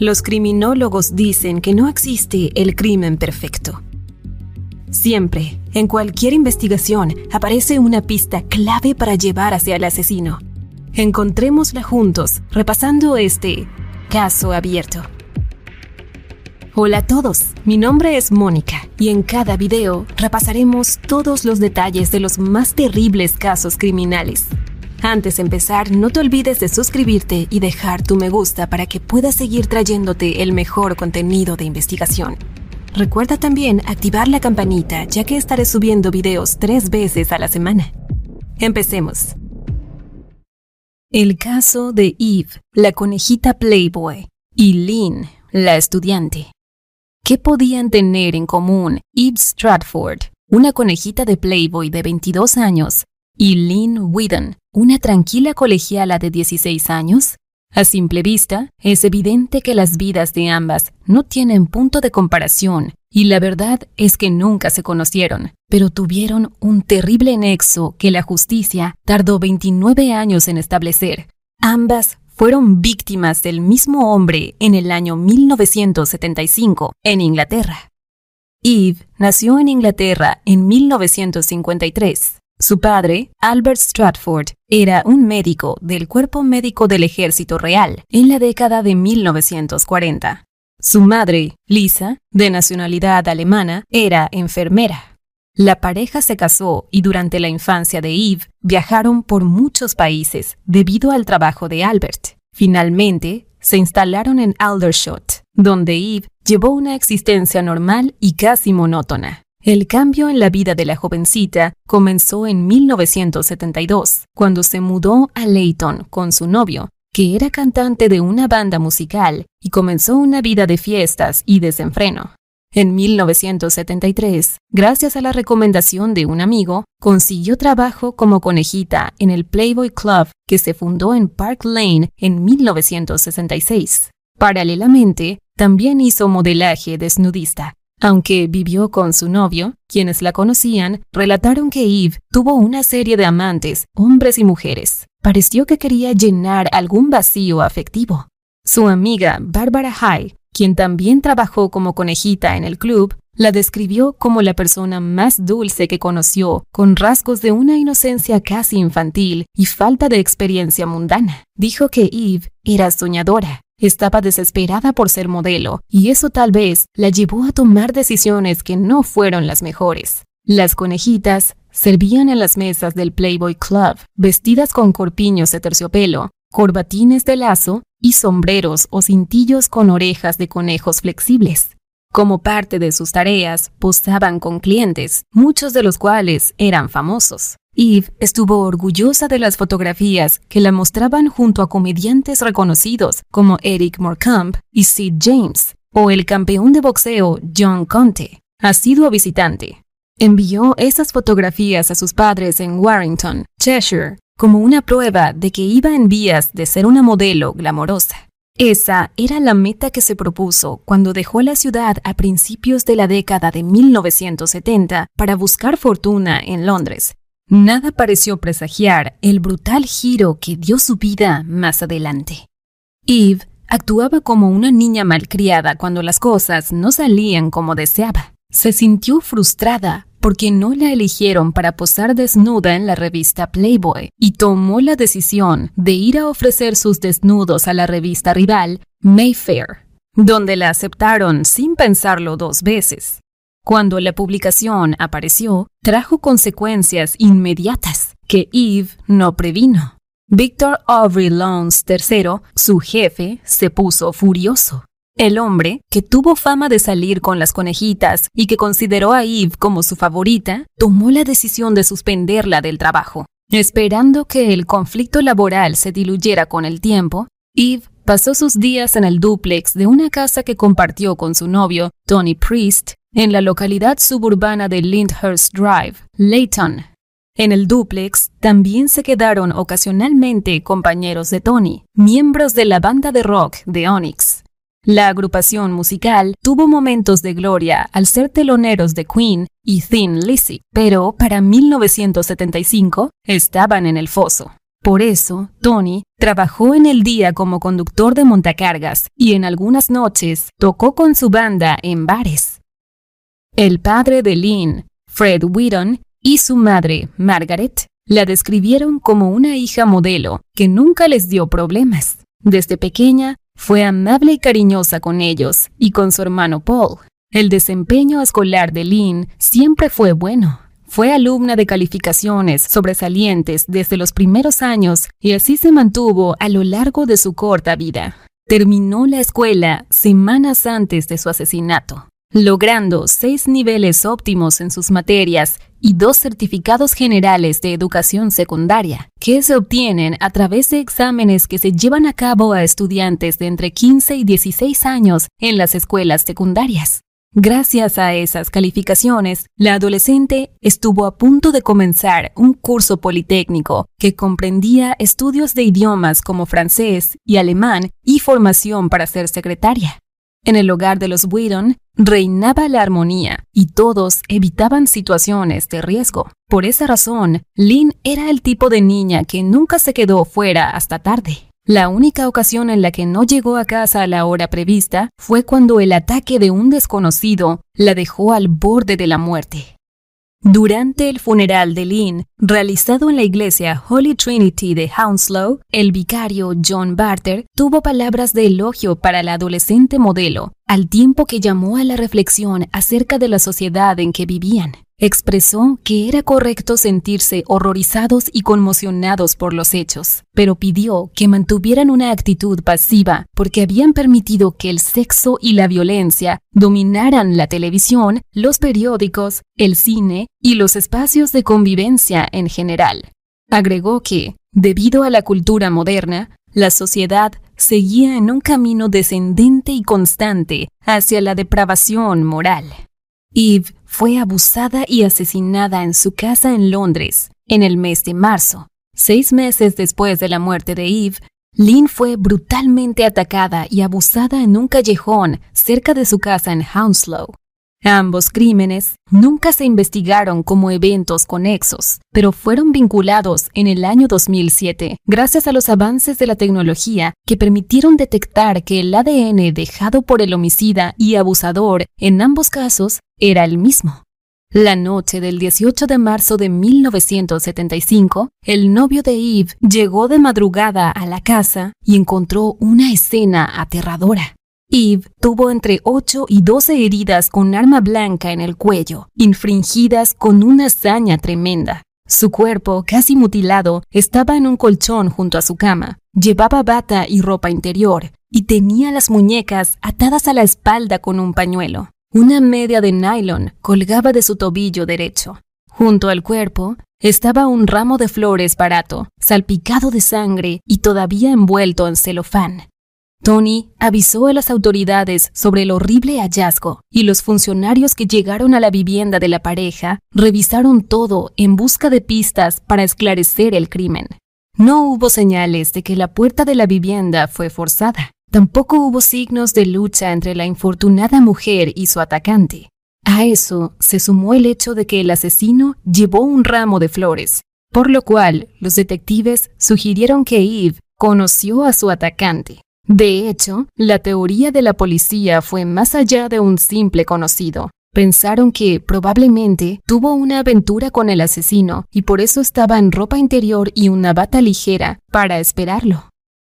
Los criminólogos dicen que no existe el crimen perfecto. Siempre, en cualquier investigación, aparece una pista clave para llevar hacia el asesino. Encontrémosla juntos, repasando este caso abierto. Hola a todos, mi nombre es Mónica y en cada video repasaremos todos los detalles de los más terribles casos criminales. Antes de empezar, no te olvides de suscribirte y dejar tu me gusta para que puedas seguir trayéndote el mejor contenido de investigación. Recuerda también activar la campanita ya que estaré subiendo videos tres veces a la semana. Empecemos. El caso de Eve, la conejita Playboy, y Lynn, la estudiante. ¿Qué podían tener en común Eve Stratford, una conejita de Playboy de 22 años, y Lynn Whedon, una tranquila colegiala de 16 años? A simple vista, es evidente que las vidas de ambas no tienen punto de comparación y la verdad es que nunca se conocieron, pero tuvieron un terrible nexo que la justicia tardó 29 años en establecer. Ambas fueron víctimas del mismo hombre en el año 1975 en Inglaterra. Eve nació en Inglaterra en 1953. Su padre, Albert Stratford, era un médico del Cuerpo Médico del Ejército Real en la década de 1940. Su madre, Lisa, de nacionalidad alemana, era enfermera. La pareja se casó y durante la infancia de Eve viajaron por muchos países debido al trabajo de Albert. Finalmente, se instalaron en Aldershot, donde Eve llevó una existencia normal y casi monótona. El cambio en la vida de la jovencita comenzó en 1972, cuando se mudó a Leyton con su novio, que era cantante de una banda musical, y comenzó una vida de fiestas y desenfreno. En 1973, gracias a la recomendación de un amigo, consiguió trabajo como conejita en el Playboy Club que se fundó en Park Lane en 1966. Paralelamente, también hizo modelaje desnudista aunque vivió con su novio, quienes la conocían relataron que Eve tuvo una serie de amantes, hombres y mujeres. Pareció que quería llenar algún vacío afectivo. Su amiga Barbara High, quien también trabajó como conejita en el club, la describió como la persona más dulce que conoció, con rasgos de una inocencia casi infantil y falta de experiencia mundana. Dijo que Eve era soñadora, estaba desesperada por ser modelo, y eso tal vez la llevó a tomar decisiones que no fueron las mejores. Las conejitas servían en las mesas del Playboy Club, vestidas con corpiños de terciopelo, corbatines de lazo y sombreros o cintillos con orejas de conejos flexibles. Como parte de sus tareas, posaban con clientes, muchos de los cuales eran famosos. Eve estuvo orgullosa de las fotografías que la mostraban junto a comediantes reconocidos como Eric Morecambe y Sid James, o el campeón de boxeo John Conte, asiduo visitante. Envió esas fotografías a sus padres en Warrington, Cheshire, como una prueba de que iba en vías de ser una modelo glamorosa. Esa era la meta que se propuso cuando dejó la ciudad a principios de la década de 1970 para buscar fortuna en Londres, Nada pareció presagiar el brutal giro que dio su vida más adelante. Eve actuaba como una niña malcriada cuando las cosas no salían como deseaba. Se sintió frustrada porque no la eligieron para posar desnuda en la revista Playboy y tomó la decisión de ir a ofrecer sus desnudos a la revista rival Mayfair, donde la aceptaron sin pensarlo dos veces. Cuando la publicación apareció, trajo consecuencias inmediatas que Eve no previno. Victor Aubrey Lowndes III, su jefe, se puso furioso. El hombre, que tuvo fama de salir con las conejitas y que consideró a Eve como su favorita, tomó la decisión de suspenderla del trabajo. Esperando que el conflicto laboral se diluyera con el tiempo, Eve pasó sus días en el dúplex de una casa que compartió con su novio, Tony Priest, en la localidad suburbana de Lyndhurst Drive, Layton. En el dúplex también se quedaron ocasionalmente compañeros de Tony, miembros de la banda de rock de Onyx. La agrupación musical tuvo momentos de gloria al ser teloneros de Queen y Thin Lizzy, pero para 1975 estaban en el foso. Por eso, Tony trabajó en el día como conductor de montacargas y en algunas noches tocó con su banda en bares. El padre de Lynn, Fred Whedon, y su madre, Margaret, la describieron como una hija modelo que nunca les dio problemas. Desde pequeña fue amable y cariñosa con ellos y con su hermano Paul. El desempeño escolar de Lynn siempre fue bueno. Fue alumna de calificaciones sobresalientes desde los primeros años y así se mantuvo a lo largo de su corta vida. Terminó la escuela semanas antes de su asesinato, logrando seis niveles óptimos en sus materias y dos certificados generales de educación secundaria, que se obtienen a través de exámenes que se llevan a cabo a estudiantes de entre 15 y 16 años en las escuelas secundarias. Gracias a esas calificaciones, la adolescente estuvo a punto de comenzar un curso politécnico que comprendía estudios de idiomas como francés y alemán y formación para ser secretaria. En el hogar de los Whedon reinaba la armonía y todos evitaban situaciones de riesgo. Por esa razón, Lynn era el tipo de niña que nunca se quedó fuera hasta tarde. La única ocasión en la que no llegó a casa a la hora prevista fue cuando el ataque de un desconocido la dejó al borde de la muerte. Durante el funeral de Lynn, realizado en la iglesia Holy Trinity de Hounslow, el vicario John Barter tuvo palabras de elogio para la adolescente modelo, al tiempo que llamó a la reflexión acerca de la sociedad en que vivían. Expresó que era correcto sentirse horrorizados y conmocionados por los hechos, pero pidió que mantuvieran una actitud pasiva porque habían permitido que el sexo y la violencia dominaran la televisión, los periódicos, el cine y los espacios de convivencia en general. Agregó que, debido a la cultura moderna, la sociedad seguía en un camino descendente y constante hacia la depravación moral. Eve fue abusada y asesinada en su casa en Londres en el mes de marzo. Seis meses después de la muerte de Eve, Lynn fue brutalmente atacada y abusada en un callejón cerca de su casa en Hounslow. Ambos crímenes nunca se investigaron como eventos conexos, pero fueron vinculados en el año 2007 gracias a los avances de la tecnología que permitieron detectar que el ADN dejado por el homicida y abusador en ambos casos era el mismo. La noche del 18 de marzo de 1975, el novio de Eve llegó de madrugada a la casa y encontró una escena aterradora. Eve tuvo entre 8 y 12 heridas con arma blanca en el cuello, infringidas con una hazaña tremenda. Su cuerpo, casi mutilado, estaba en un colchón junto a su cama. Llevaba bata y ropa interior, y tenía las muñecas atadas a la espalda con un pañuelo. Una media de nylon colgaba de su tobillo derecho. Junto al cuerpo estaba un ramo de flores barato, salpicado de sangre y todavía envuelto en celofán. Tony avisó a las autoridades sobre el horrible hallazgo y los funcionarios que llegaron a la vivienda de la pareja revisaron todo en busca de pistas para esclarecer el crimen. No hubo señales de que la puerta de la vivienda fue forzada. Tampoco hubo signos de lucha entre la infortunada mujer y su atacante. A eso se sumó el hecho de que el asesino llevó un ramo de flores, por lo cual los detectives sugirieron que Eve conoció a su atacante. De hecho, la teoría de la policía fue más allá de un simple conocido. Pensaron que probablemente tuvo una aventura con el asesino y por eso estaba en ropa interior y una bata ligera para esperarlo.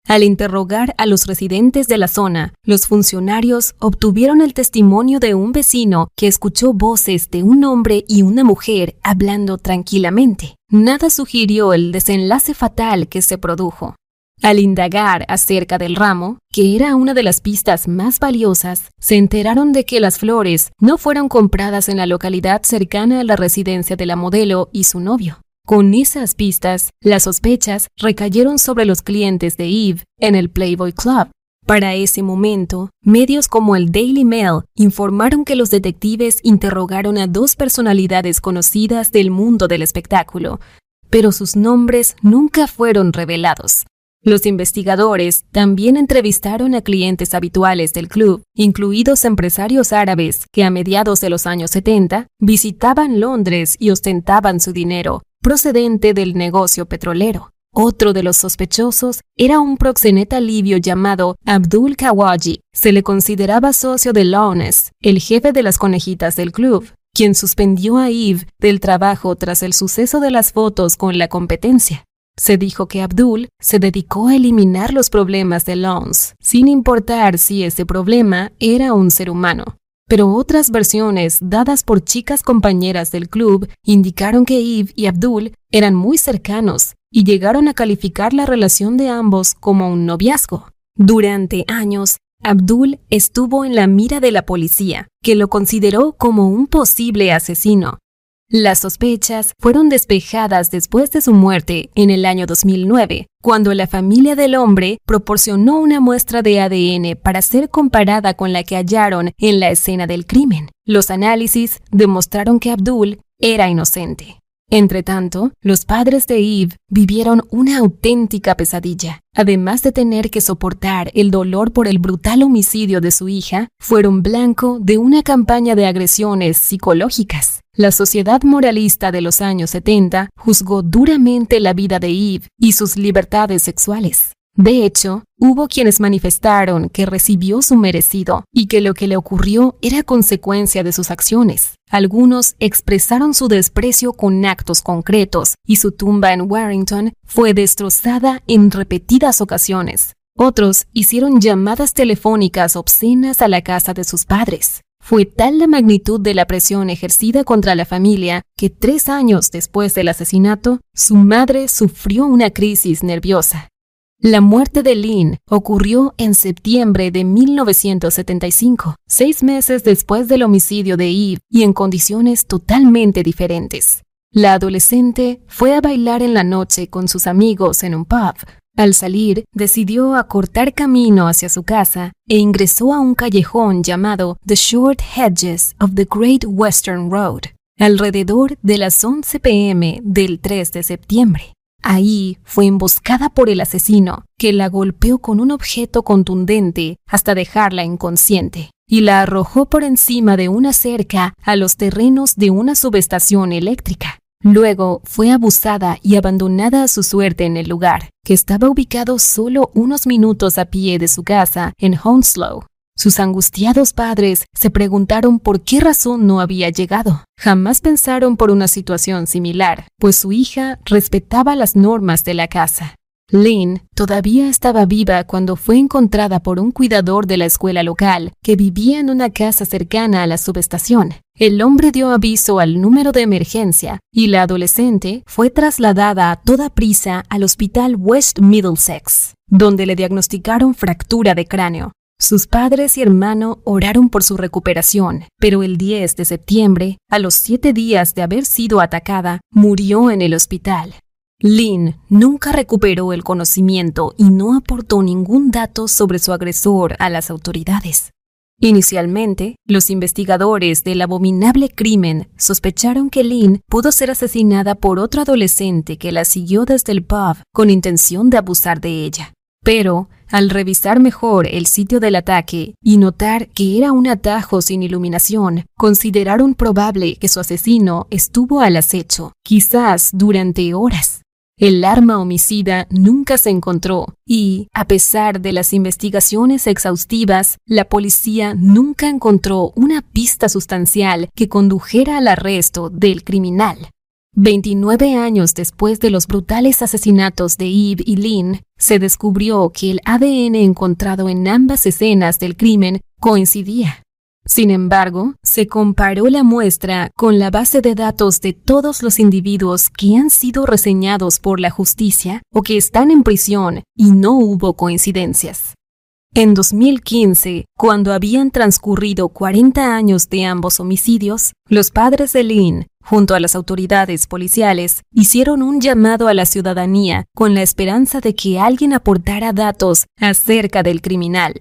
Al interrogar a los residentes de la zona, los funcionarios obtuvieron el testimonio de un vecino que escuchó voces de un hombre y una mujer hablando tranquilamente. Nada sugirió el desenlace fatal que se produjo. Al indagar acerca del ramo, que era una de las pistas más valiosas, se enteraron de que las flores no fueron compradas en la localidad cercana a la residencia de la modelo y su novio. Con esas pistas, las sospechas recayeron sobre los clientes de Eve en el Playboy Club. Para ese momento, medios como el Daily Mail informaron que los detectives interrogaron a dos personalidades conocidas del mundo del espectáculo, pero sus nombres nunca fueron revelados. Los investigadores también entrevistaron a clientes habituales del club, incluidos empresarios árabes que a mediados de los años 70 visitaban Londres y ostentaban su dinero procedente del negocio petrolero. Otro de los sospechosos era un proxeneta libio llamado Abdul Kawaji. Se le consideraba socio de Lawrence, el jefe de las conejitas del club, quien suspendió a Eve del trabajo tras el suceso de las fotos con la competencia. Se dijo que Abdul se dedicó a eliminar los problemas de Lawrence, sin importar si ese problema era un ser humano. Pero otras versiones dadas por chicas compañeras del club indicaron que Eve y Abdul eran muy cercanos y llegaron a calificar la relación de ambos como un noviazgo. Durante años, Abdul estuvo en la mira de la policía, que lo consideró como un posible asesino. Las sospechas fueron despejadas después de su muerte en el año 2009, cuando la familia del hombre proporcionó una muestra de ADN para ser comparada con la que hallaron en la escena del crimen. Los análisis demostraron que Abdul era inocente. Entretanto, los padres de Eve vivieron una auténtica pesadilla. Además de tener que soportar el dolor por el brutal homicidio de su hija, fueron blanco de una campaña de agresiones psicológicas. La sociedad moralista de los años 70 juzgó duramente la vida de Eve y sus libertades sexuales. De hecho, hubo quienes manifestaron que recibió su merecido y que lo que le ocurrió era consecuencia de sus acciones. Algunos expresaron su desprecio con actos concretos y su tumba en Warrington fue destrozada en repetidas ocasiones. Otros hicieron llamadas telefónicas obscenas a la casa de sus padres. Fue tal la magnitud de la presión ejercida contra la familia que tres años después del asesinato, su madre sufrió una crisis nerviosa. La muerte de Lynn ocurrió en septiembre de 1975, seis meses después del homicidio de Eve y en condiciones totalmente diferentes. La adolescente fue a bailar en la noche con sus amigos en un pub. Al salir, decidió acortar camino hacia su casa e ingresó a un callejón llamado The Short Hedges of the Great Western Road, alrededor de las 11 pm del 3 de septiembre. Ahí fue emboscada por el asesino, que la golpeó con un objeto contundente hasta dejarla inconsciente y la arrojó por encima de una cerca a los terrenos de una subestación eléctrica. Luego fue abusada y abandonada a su suerte en el lugar, que estaba ubicado solo unos minutos a pie de su casa en Hounslow, sus angustiados padres se preguntaron por qué razón no había llegado. Jamás pensaron por una situación similar, pues su hija respetaba las normas de la casa. Lynn todavía estaba viva cuando fue encontrada por un cuidador de la escuela local que vivía en una casa cercana a la subestación. El hombre dio aviso al número de emergencia y la adolescente fue trasladada a toda prisa al hospital West Middlesex, donde le diagnosticaron fractura de cráneo. Sus padres y hermano oraron por su recuperación, pero el 10 de septiembre, a los siete días de haber sido atacada, murió en el hospital. Lynn nunca recuperó el conocimiento y no aportó ningún dato sobre su agresor a las autoridades. Inicialmente, los investigadores del abominable crimen sospecharon que Lynn pudo ser asesinada por otro adolescente que la siguió desde el pub con intención de abusar de ella. Pero, al revisar mejor el sitio del ataque y notar que era un atajo sin iluminación, consideraron probable que su asesino estuvo al acecho, quizás durante horas. El arma homicida nunca se encontró y, a pesar de las investigaciones exhaustivas, la policía nunca encontró una pista sustancial que condujera al arresto del criminal. 29 años después de los brutales asesinatos de Eve y Lynn, se descubrió que el ADN encontrado en ambas escenas del crimen coincidía. Sin embargo, se comparó la muestra con la base de datos de todos los individuos que han sido reseñados por la justicia o que están en prisión y no hubo coincidencias. En 2015, cuando habían transcurrido 40 años de ambos homicidios, los padres de Lynn junto a las autoridades policiales, hicieron un llamado a la ciudadanía con la esperanza de que alguien aportara datos acerca del criminal.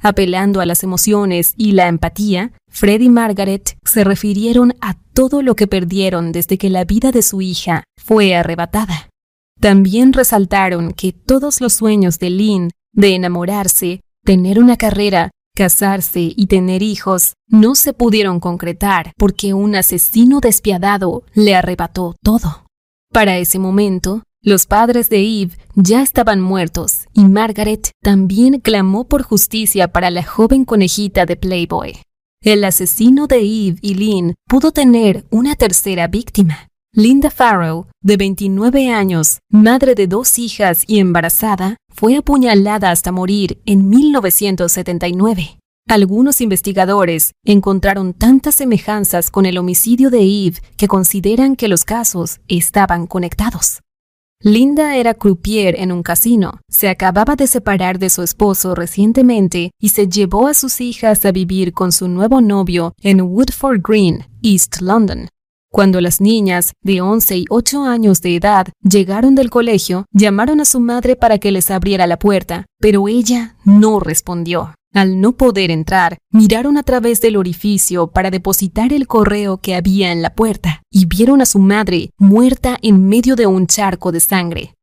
Apelando a las emociones y la empatía, Fred y Margaret se refirieron a todo lo que perdieron desde que la vida de su hija fue arrebatada. También resaltaron que todos los sueños de Lynn de enamorarse, tener una carrera casarse y tener hijos no se pudieron concretar porque un asesino despiadado le arrebató todo. Para ese momento, los padres de Eve ya estaban muertos y Margaret también clamó por justicia para la joven conejita de Playboy. El asesino de Eve y Lynn pudo tener una tercera víctima. Linda Farrow, de 29 años, madre de dos hijas y embarazada, fue apuñalada hasta morir en 1979. Algunos investigadores encontraron tantas semejanzas con el homicidio de Eve que consideran que los casos estaban conectados. Linda era croupier en un casino, se acababa de separar de su esposo recientemente y se llevó a sus hijas a vivir con su nuevo novio en Woodford Green, East London, cuando las niñas de 11 y 8 años de edad llegaron del colegio, llamaron a su madre para que les abriera la puerta, pero ella no respondió. Al no poder entrar, miraron a través del orificio para depositar el correo que había en la puerta y vieron a su madre muerta en medio de un charco de sangre.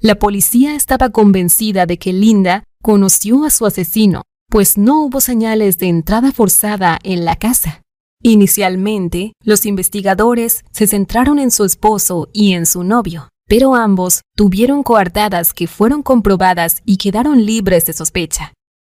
La policía estaba convencida de que Linda conoció a su asesino, pues no hubo señales de entrada forzada en la casa. Inicialmente, los investigadores se centraron en su esposo y en su novio, pero ambos tuvieron coartadas que fueron comprobadas y quedaron libres de sospecha.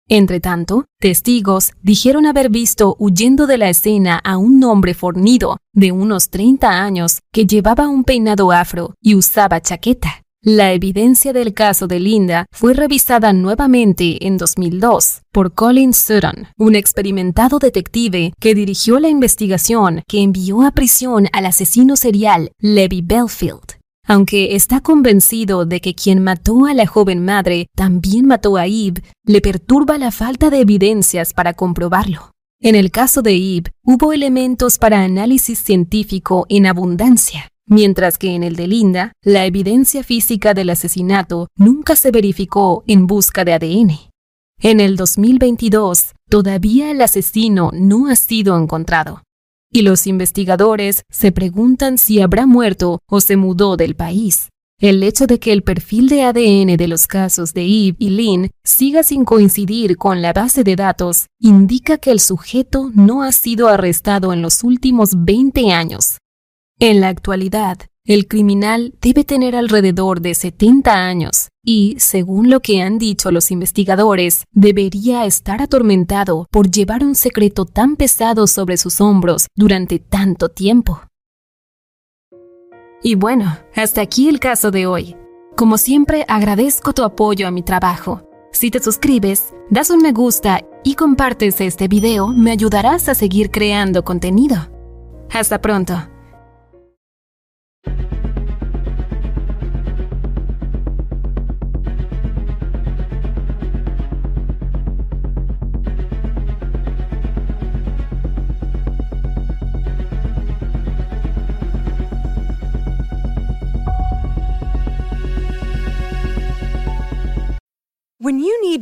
Entretanto, testigos dijeron haber visto huyendo de la escena a un hombre fornido de unos 30 años que llevaba un peinado afro y usaba chaqueta. La evidencia del caso de Linda fue revisada nuevamente en 2002 por Colin Sutton, un experimentado detective que dirigió la investigación que envió a prisión al asesino serial Levi Belfield. Aunque está convencido de que quien mató a la joven madre también mató a Eve, le perturba la falta de evidencias para comprobarlo. En el caso de Eve, hubo elementos para análisis científico en abundancia, mientras que en el de Linda, la evidencia física del asesinato nunca se verificó en busca de ADN. En el 2022, todavía el asesino no ha sido encontrado, y los investigadores se preguntan si habrá muerto o se mudó del país. El hecho de que el perfil de ADN de los casos de Eve y Lynn siga sin coincidir con la base de datos indica que el sujeto no ha sido arrestado en los últimos 20 años en la actualidad, el criminal debe tener alrededor de 70 años y, según lo que han dicho los investigadores, debería estar atormentado por llevar un secreto tan pesado sobre sus hombros durante tanto tiempo. Y bueno, hasta aquí el caso de hoy. Como siempre, agradezco tu apoyo a mi trabajo. Si te suscribes, das un me gusta y compartes este video, me ayudarás a seguir creando contenido. Hasta pronto.